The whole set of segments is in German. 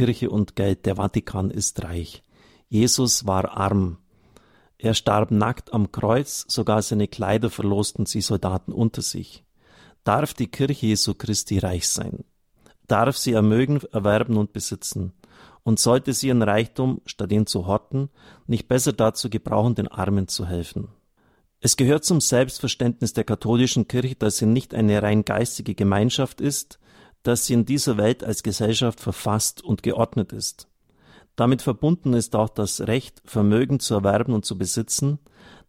Kirche und Geld, der Vatikan ist reich. Jesus war arm. Er starb nackt am Kreuz, sogar seine Kleider verlosten sie Soldaten unter sich. Darf die Kirche Jesu Christi reich sein? Darf sie Ermögen erwerben und besitzen? Und sollte sie ihren Reichtum, statt ihn zu horten, nicht besser dazu gebrauchen, den Armen zu helfen? Es gehört zum Selbstverständnis der katholischen Kirche, dass sie nicht eine rein geistige Gemeinschaft ist, dass sie in dieser Welt als Gesellschaft verfasst und geordnet ist. Damit verbunden ist auch das Recht, Vermögen zu erwerben und zu besitzen,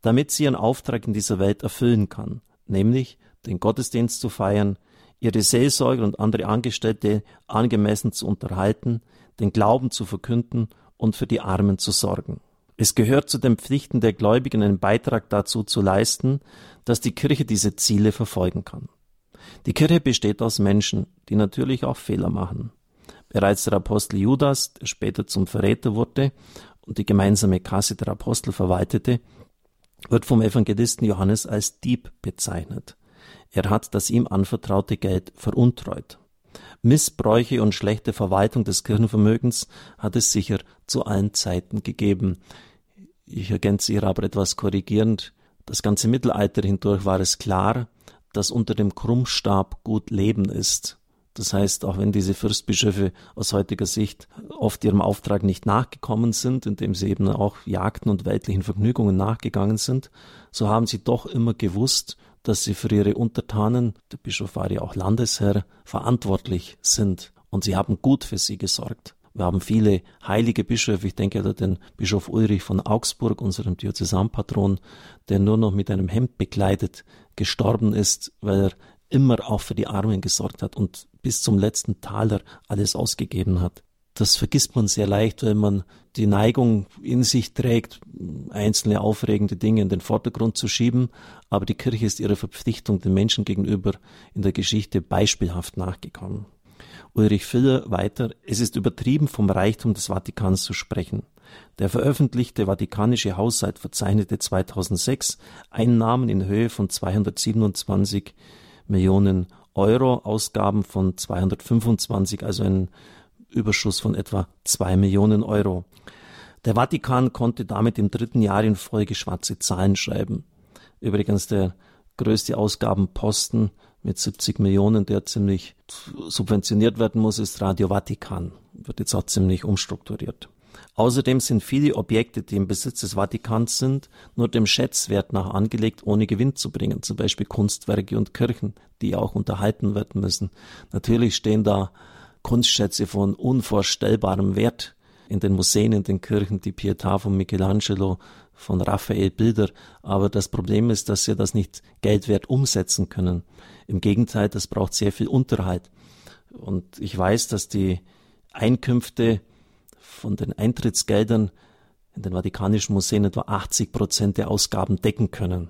damit sie ihren Auftrag in dieser Welt erfüllen kann, nämlich den Gottesdienst zu feiern, ihre Seelsorger und andere Angestellte angemessen zu unterhalten, den Glauben zu verkünden und für die Armen zu sorgen. Es gehört zu den Pflichten der Gläubigen, einen Beitrag dazu zu leisten, dass die Kirche diese Ziele verfolgen kann. Die Kirche besteht aus Menschen, die natürlich auch Fehler machen. Bereits der Apostel Judas, der später zum Verräter wurde und die gemeinsame Kasse der Apostel verwaltete, wird vom Evangelisten Johannes als Dieb bezeichnet. Er hat das ihm anvertraute Geld veruntreut. Missbräuche und schlechte Verwaltung des Kirchenvermögens hat es sicher zu allen Zeiten gegeben. Ich ergänze hier aber etwas korrigierend. Das ganze Mittelalter hindurch war es klar, dass unter dem Krummstab gut Leben ist. Das heißt, auch wenn diese Fürstbischöfe aus heutiger Sicht oft ihrem Auftrag nicht nachgekommen sind, indem sie eben auch Jagden und weltlichen Vergnügungen nachgegangen sind, so haben sie doch immer gewusst, dass sie für ihre Untertanen, der Bischof war ja auch Landesherr, verantwortlich sind. Und sie haben gut für sie gesorgt. Wir haben viele heilige Bischöfe, ich denke an den Bischof Ulrich von Augsburg, unserem Diözesanpatron, der nur noch mit einem Hemd bekleidet gestorben ist, weil er immer auch für die Armen gesorgt hat und bis zum letzten Taler alles ausgegeben hat. Das vergisst man sehr leicht, wenn man die Neigung in sich trägt, einzelne aufregende Dinge in den Vordergrund zu schieben, aber die Kirche ist ihrer Verpflichtung den Menschen gegenüber in der Geschichte beispielhaft nachgekommen. Ulrich Filler weiter, es ist übertrieben vom Reichtum des Vatikans zu sprechen. Der veröffentlichte Vatikanische Haushalt verzeichnete 2006 Einnahmen in Höhe von 227 Millionen Euro, Ausgaben von 225, also ein Überschuss von etwa zwei Millionen Euro. Der Vatikan konnte damit im dritten Jahr in Folge schwarze Zahlen schreiben. Übrigens der größte Ausgabenposten mit 70 Millionen, der ziemlich subventioniert werden muss, ist Radio Vatikan. Wird jetzt auch ziemlich umstrukturiert. Außerdem sind viele Objekte, die im Besitz des Vatikans sind, nur dem Schätzwert nach angelegt, ohne Gewinn zu bringen. Zum Beispiel Kunstwerke und Kirchen, die auch unterhalten werden müssen. Natürlich stehen da Kunstschätze von unvorstellbarem Wert in den Museen, in den Kirchen, die Pietà von Michelangelo, von Raphael Bilder. Aber das Problem ist, dass sie das nicht geldwert umsetzen können. Im Gegenteil, das braucht sehr viel Unterhalt. Und ich weiß, dass die Einkünfte von den Eintrittsgeldern in den Vatikanischen Museen etwa 80 Prozent der Ausgaben decken können.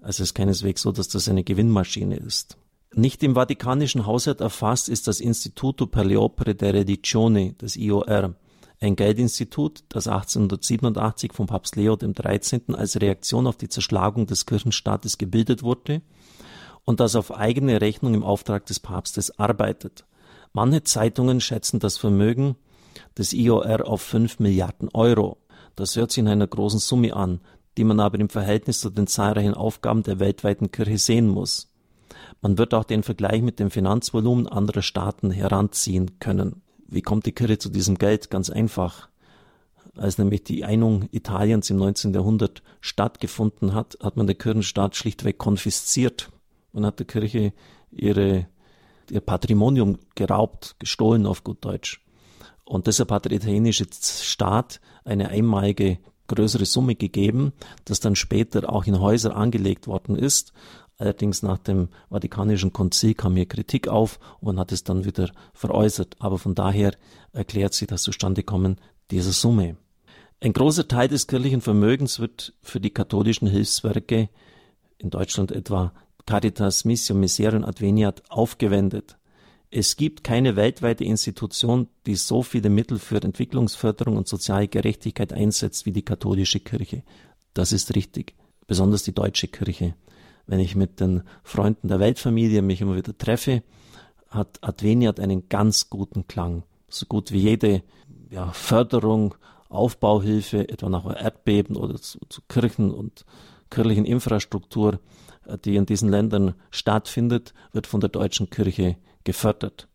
Also es ist keineswegs so, dass das eine Gewinnmaschine ist. Nicht im Vatikanischen Haushalt erfasst ist das Instituto per le Opere der Religione, das IOR, ein Geldinstitut, das 1887 von Papst Leo XIII. als Reaktion auf die Zerschlagung des Kirchenstaates gebildet wurde und das auf eigene Rechnung im Auftrag des Papstes arbeitet. Manche Zeitungen schätzen das Vermögen des IOR auf 5 Milliarden Euro. Das hört sich in einer großen Summe an, die man aber im Verhältnis zu den zahlreichen Aufgaben der weltweiten Kirche sehen muss. Man wird auch den Vergleich mit dem Finanzvolumen anderer Staaten heranziehen können. Wie kommt die Kirche zu diesem Geld? Ganz einfach. Als nämlich die Einung Italiens im 19. Jahrhundert stattgefunden hat, hat man den Kirchenstaat schlichtweg konfisziert. Man hat der Kirche ihre, ihr Patrimonium geraubt, gestohlen auf gut Deutsch. Und deshalb hat der italienische Staat eine einmalige größere Summe gegeben, das dann später auch in Häuser angelegt worden ist. Allerdings nach dem Vatikanischen Konzil kam hier Kritik auf und man hat es dann wieder veräußert. Aber von daher erklärt sich das Zustandekommen dieser Summe. Ein großer Teil des kirchlichen Vermögens wird für die katholischen Hilfswerke, in Deutschland etwa Caritas Missio Miserium Adveniat, aufgewendet. Es gibt keine weltweite Institution, die so viele Mittel für Entwicklungsförderung und soziale Gerechtigkeit einsetzt wie die katholische Kirche. Das ist richtig, besonders die deutsche Kirche wenn ich mit den Freunden der Weltfamilie mich immer wieder treffe, hat Adveniat einen ganz guten Klang. so gut wie jede ja, Förderung, Aufbauhilfe, etwa nach Erdbeben oder zu, zu Kirchen und kirchlichen Infrastruktur, äh, die in diesen Ländern stattfindet, wird von der deutschen Kirche gefördert.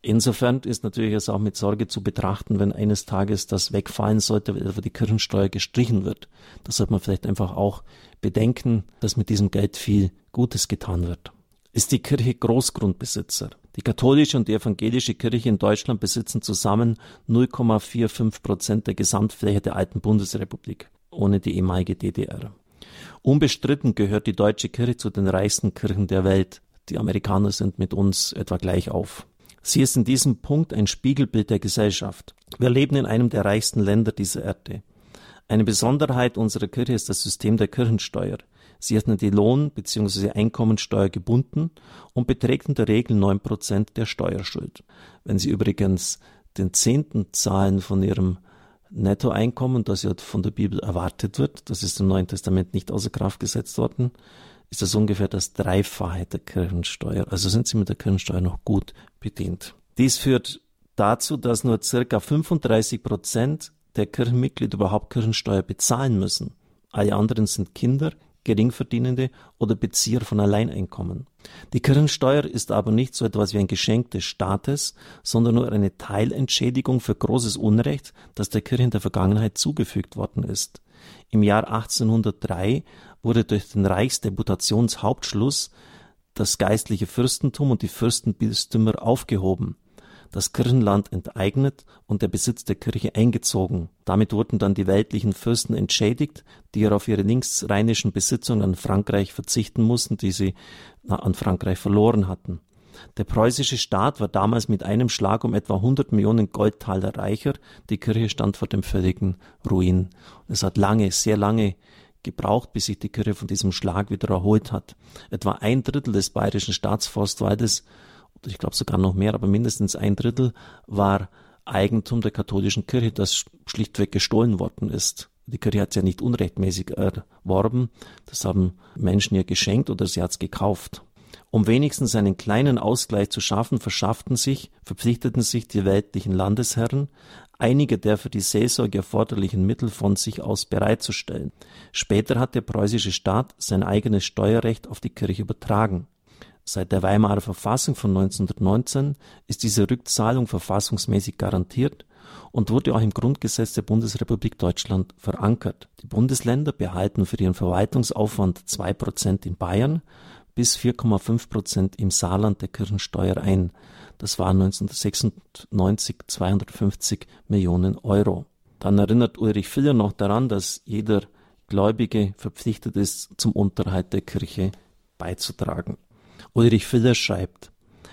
Insofern ist natürlich es auch mit Sorge zu betrachten, wenn eines Tages das wegfallen sollte, weil die Kirchensteuer gestrichen wird. Da sollte man vielleicht einfach auch bedenken, dass mit diesem Geld viel Gutes getan wird. Ist die Kirche Großgrundbesitzer? Die katholische und die evangelische Kirche in Deutschland besitzen zusammen 0,45 Prozent der Gesamtfläche der alten Bundesrepublik, ohne die ehemalige DDR. Unbestritten gehört die deutsche Kirche zu den reichsten Kirchen der Welt. Die Amerikaner sind mit uns etwa gleich auf. Sie ist in diesem Punkt ein Spiegelbild der Gesellschaft. Wir leben in einem der reichsten Länder dieser Erde. Eine Besonderheit unserer Kirche ist das System der Kirchensteuer. Sie ist an die Lohn- bzw. Einkommensteuer gebunden und beträgt in der Regel neun Prozent der Steuerschuld. Wenn Sie übrigens den Zehnten zahlen von Ihrem Nettoeinkommen, das ja von der Bibel erwartet wird, das ist im Neuen Testament nicht außer Kraft gesetzt worden, ist das ungefähr das Dreifache der Kirchensteuer. Also sind Sie mit der Kirchensteuer noch gut bedient. Dies führt dazu, dass nur circa 35 Prozent der Kirchenmitglieder überhaupt Kirchensteuer bezahlen müssen. Alle anderen sind Kinder, Geringverdienende oder Bezieher von Alleineinkommen. Die Kirchensteuer ist aber nicht so etwas wie ein Geschenk des Staates, sondern nur eine Teilentschädigung für großes Unrecht, das der Kirche in der Vergangenheit zugefügt worden ist. Im Jahr 1803 wurde durch den Reichsdeputationshauptschluss das geistliche Fürstentum und die Fürstenbistümer aufgehoben das Kirchenland enteignet und der Besitz der Kirche eingezogen. Damit wurden dann die weltlichen Fürsten entschädigt, die auf ihre linksrheinischen Besitzungen an Frankreich verzichten mussten, die sie an Frankreich verloren hatten. Der preußische Staat war damals mit einem Schlag um etwa 100 Millionen Goldtaler reicher. Die Kirche stand vor dem völligen Ruin. Es hat lange, sehr lange gebraucht, bis sich die Kirche von diesem Schlag wieder erholt hat. Etwa ein Drittel des bayerischen Staatsforstwaldes ich glaube sogar noch mehr, aber mindestens ein Drittel war Eigentum der katholischen Kirche, das schlichtweg gestohlen worden ist. Die Kirche hat es ja nicht unrechtmäßig erworben, das haben Menschen ihr geschenkt oder sie hat es gekauft. Um wenigstens einen kleinen Ausgleich zu schaffen, verschafften sich, verpflichteten sich die weltlichen Landesherren, einige der für die Seelsorge erforderlichen Mittel von sich aus bereitzustellen. Später hat der preußische Staat sein eigenes Steuerrecht auf die Kirche übertragen. Seit der Weimarer Verfassung von 1919 ist diese Rückzahlung verfassungsmäßig garantiert und wurde auch im Grundgesetz der Bundesrepublik Deutschland verankert. Die Bundesländer behalten für ihren Verwaltungsaufwand zwei Prozent in Bayern bis 4,5 Prozent im Saarland der Kirchensteuer ein. Das waren 1996 250 Millionen Euro. Dann erinnert Ulrich Filler noch daran, dass jeder Gläubige verpflichtet ist, zum Unterhalt der Kirche beizutragen. Ulrich Filler schreibt,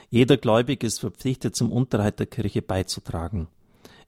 jeder Gläubige ist verpflichtet, zum Unterhalt der Kirche beizutragen.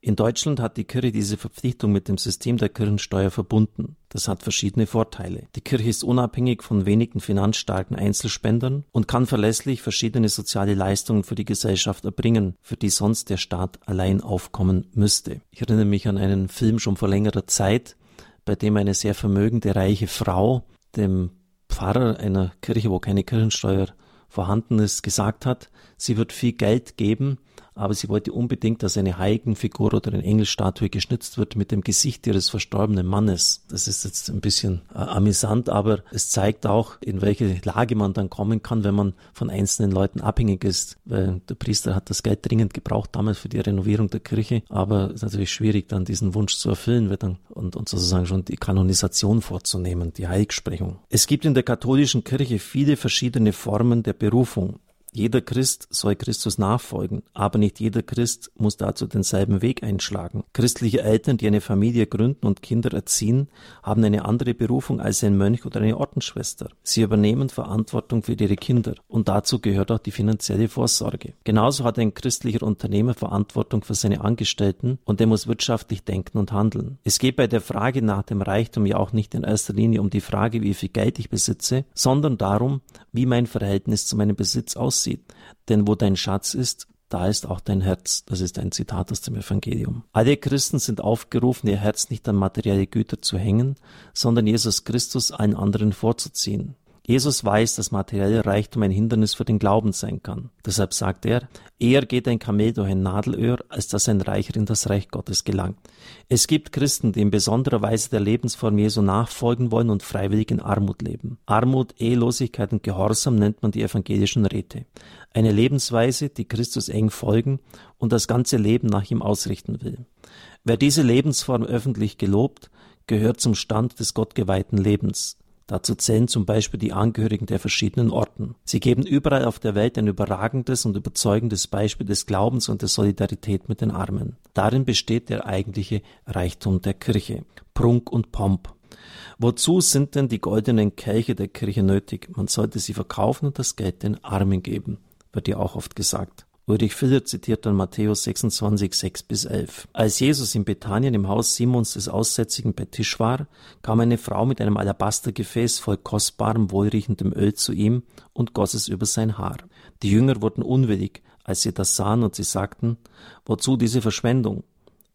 In Deutschland hat die Kirche diese Verpflichtung mit dem System der Kirchensteuer verbunden. Das hat verschiedene Vorteile. Die Kirche ist unabhängig von wenigen finanzstarken Einzelspendern und kann verlässlich verschiedene soziale Leistungen für die Gesellschaft erbringen, für die sonst der Staat allein aufkommen müsste. Ich erinnere mich an einen Film schon vor längerer Zeit, bei dem eine sehr vermögende reiche Frau dem Pfarrer einer Kirche, wo keine Kirchensteuer vorhanden ist, gesagt hat, sie wird viel Geld geben, aber sie wollte unbedingt, dass eine Heiligenfigur oder eine Engelstatue geschnitzt wird mit dem Gesicht ihres verstorbenen Mannes. Das ist jetzt ein bisschen äh, amüsant, aber es zeigt auch, in welche Lage man dann kommen kann, wenn man von einzelnen Leuten abhängig ist. Weil der Priester hat das Geld dringend gebraucht damals für die Renovierung der Kirche, aber es ist natürlich schwierig, dann diesen Wunsch zu erfüllen wird dann, und, und sozusagen schon die Kanonisation vorzunehmen, die Heiligsprechung. Es gibt in der katholischen Kirche viele verschiedene Formen der Berufung. Jeder Christ soll Christus nachfolgen, aber nicht jeder Christ muss dazu denselben Weg einschlagen. Christliche Eltern, die eine Familie gründen und Kinder erziehen, haben eine andere Berufung als ein Mönch oder eine Ordensschwester. Sie übernehmen Verantwortung für ihre Kinder und dazu gehört auch die finanzielle Vorsorge. Genauso hat ein christlicher Unternehmer Verantwortung für seine Angestellten und er muss wirtschaftlich denken und handeln. Es geht bei der Frage nach dem Reichtum ja auch nicht in erster Linie um die Frage, wie viel Geld ich besitze, sondern darum, wie mein Verhältnis zu meinem Besitz aussieht aussieht. Denn wo dein Schatz ist, da ist auch dein Herz. Das ist ein Zitat aus dem Evangelium. Alle Christen sind aufgerufen, ihr Herz nicht an materielle Güter zu hängen, sondern Jesus Christus allen anderen vorzuziehen. Jesus weiß, dass materieller Reichtum ein Hindernis für den Glauben sein kann. Deshalb sagt er, eher geht ein Kamel durch ein Nadelöhr, als dass ein Reicher in das Reich Gottes gelangt. Es gibt Christen, die in besonderer Weise der Lebensform Jesu nachfolgen wollen und freiwillig in Armut leben. Armut, Ehelosigkeit und Gehorsam nennt man die evangelischen Räte. Eine Lebensweise, die Christus eng folgen und das ganze Leben nach ihm ausrichten will. Wer diese Lebensform öffentlich gelobt, gehört zum Stand des gottgeweihten Lebens. Dazu zählen zum Beispiel die Angehörigen der verschiedenen Orten. Sie geben überall auf der Welt ein überragendes und überzeugendes Beispiel des Glaubens und der Solidarität mit den Armen. Darin besteht der eigentliche Reichtum der Kirche. Prunk und Pomp. Wozu sind denn die goldenen Kelche der Kirche nötig? Man sollte sie verkaufen und das Geld den Armen geben, wird ja auch oft gesagt. Ulrich Filler zitiert dann Matthäus 26, 6 bis 11. Als Jesus in Bethanien im Haus Simons des Aussätzigen bei Tisch war, kam eine Frau mit einem Alabastergefäß voll kostbarem, wohlriechendem Öl zu ihm und goss es über sein Haar. Die Jünger wurden unwillig, als sie das sahen und sie sagten, wozu diese Verschwendung?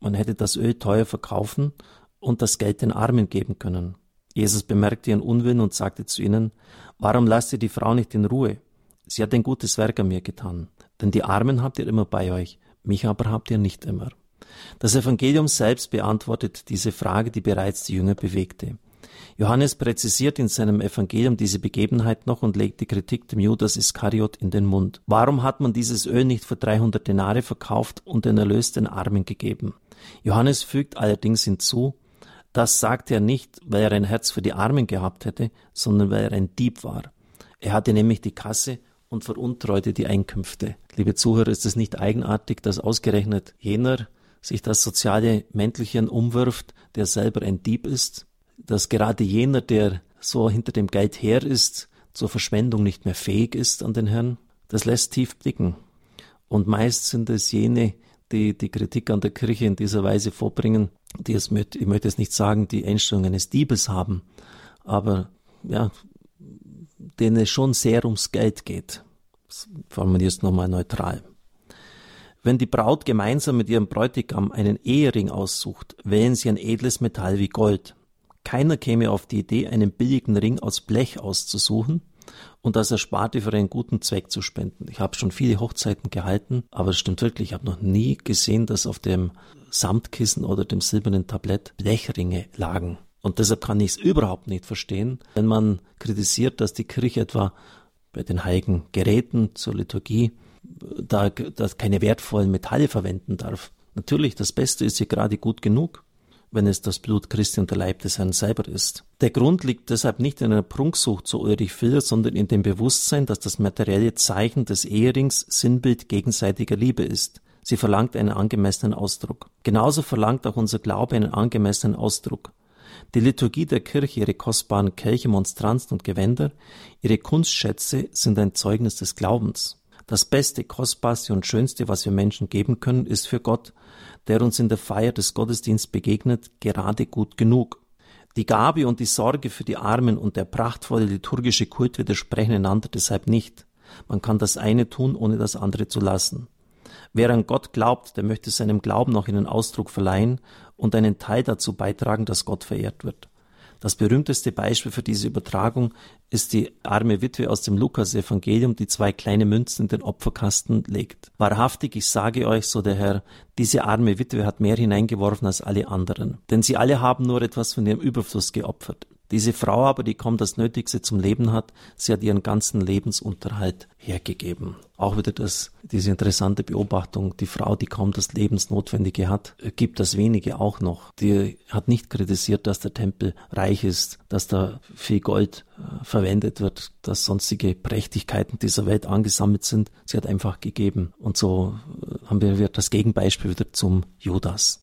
Man hätte das Öl teuer verkaufen und das Geld den Armen geben können. Jesus bemerkte ihren Unwillen und sagte zu ihnen, warum lasst ihr die Frau nicht in Ruhe? Sie hat ein gutes Werk an mir getan. Denn die Armen habt ihr immer bei euch, mich aber habt ihr nicht immer. Das Evangelium selbst beantwortet diese Frage, die bereits die Jünger bewegte. Johannes präzisiert in seinem Evangelium diese Begebenheit noch und legt die Kritik dem Judas Iskariot in den Mund. Warum hat man dieses Öl nicht für 300 Denare verkauft und den Erlös den Armen gegeben? Johannes fügt allerdings hinzu, das sagte er nicht, weil er ein Herz für die Armen gehabt hätte, sondern weil er ein Dieb war. Er hatte nämlich die Kasse und veruntreute die Einkünfte. Liebe Zuhörer, ist es nicht eigenartig, dass ausgerechnet jener sich das soziale Mäntelchen umwirft, der selber ein Dieb ist, dass gerade jener, der so hinter dem Geld her ist, zur Verschwendung nicht mehr fähig ist an den Herrn, das lässt tief blicken. Und meist sind es jene, die die Kritik an der Kirche in dieser Weise vorbringen, die es mit, ich möchte es nicht sagen, die Einstellung eines Diebes haben, aber ja, denen es schon sehr ums Geld geht. Das formuliere es nochmal neutral. Wenn die Braut gemeinsam mit ihrem Bräutigam einen Ehering aussucht, wählen sie ein edles Metall wie Gold. Keiner käme auf die Idee, einen billigen Ring aus Blech auszusuchen und das Ersparte für einen guten Zweck zu spenden. Ich habe schon viele Hochzeiten gehalten, aber es stimmt wirklich, ich habe noch nie gesehen, dass auf dem Samtkissen oder dem silbernen Tablett Blechringe lagen. Und deshalb kann ich es überhaupt nicht verstehen, wenn man kritisiert, dass die Kirche etwa bei den heiligen Geräten zur Liturgie da, da keine wertvollen Metalle verwenden darf. Natürlich, das Beste ist hier gerade gut genug, wenn es das Blut Christi und der Leib des Herrn selber ist. Der Grund liegt deshalb nicht in einer Prunksucht, so Ulrich Filler, sondern in dem Bewusstsein, dass das materielle Zeichen des Eherings Sinnbild gegenseitiger Liebe ist. Sie verlangt einen angemessenen Ausdruck. Genauso verlangt auch unser Glaube einen angemessenen Ausdruck. Die Liturgie der Kirche, ihre kostbaren Kelche, Monstranzen und Gewänder, ihre Kunstschätze sind ein Zeugnis des Glaubens. Das Beste, Kostbarste und Schönste, was wir Menschen geben können, ist für Gott, der uns in der Feier des Gottesdienstes begegnet, gerade gut genug. Die Gabe und die Sorge für die Armen und der prachtvolle liturgische Kult widersprechen einander deshalb nicht. Man kann das eine tun, ohne das andere zu lassen. Wer an Gott glaubt, der möchte seinem Glauben auch einen Ausdruck verleihen und einen Teil dazu beitragen, dass Gott verehrt wird. Das berühmteste Beispiel für diese Übertragung ist die arme Witwe aus dem Lukas-Evangelium, die zwei kleine Münzen in den Opferkasten legt. Wahrhaftig, ich sage euch, so der Herr, diese arme Witwe hat mehr hineingeworfen als alle anderen. Denn sie alle haben nur etwas von ihrem Überfluss geopfert. Diese Frau aber, die kaum das Nötigste zum Leben hat, sie hat ihren ganzen Lebensunterhalt hergegeben. Auch wieder das, diese interessante Beobachtung, die Frau, die kaum das Lebensnotwendige hat, gibt das wenige auch noch. Die hat nicht kritisiert, dass der Tempel reich ist, dass da viel Gold äh, verwendet wird, dass sonstige Prächtigkeiten dieser Welt angesammelt sind. Sie hat einfach gegeben. Und so äh, haben wir das Gegenbeispiel wieder zum Judas.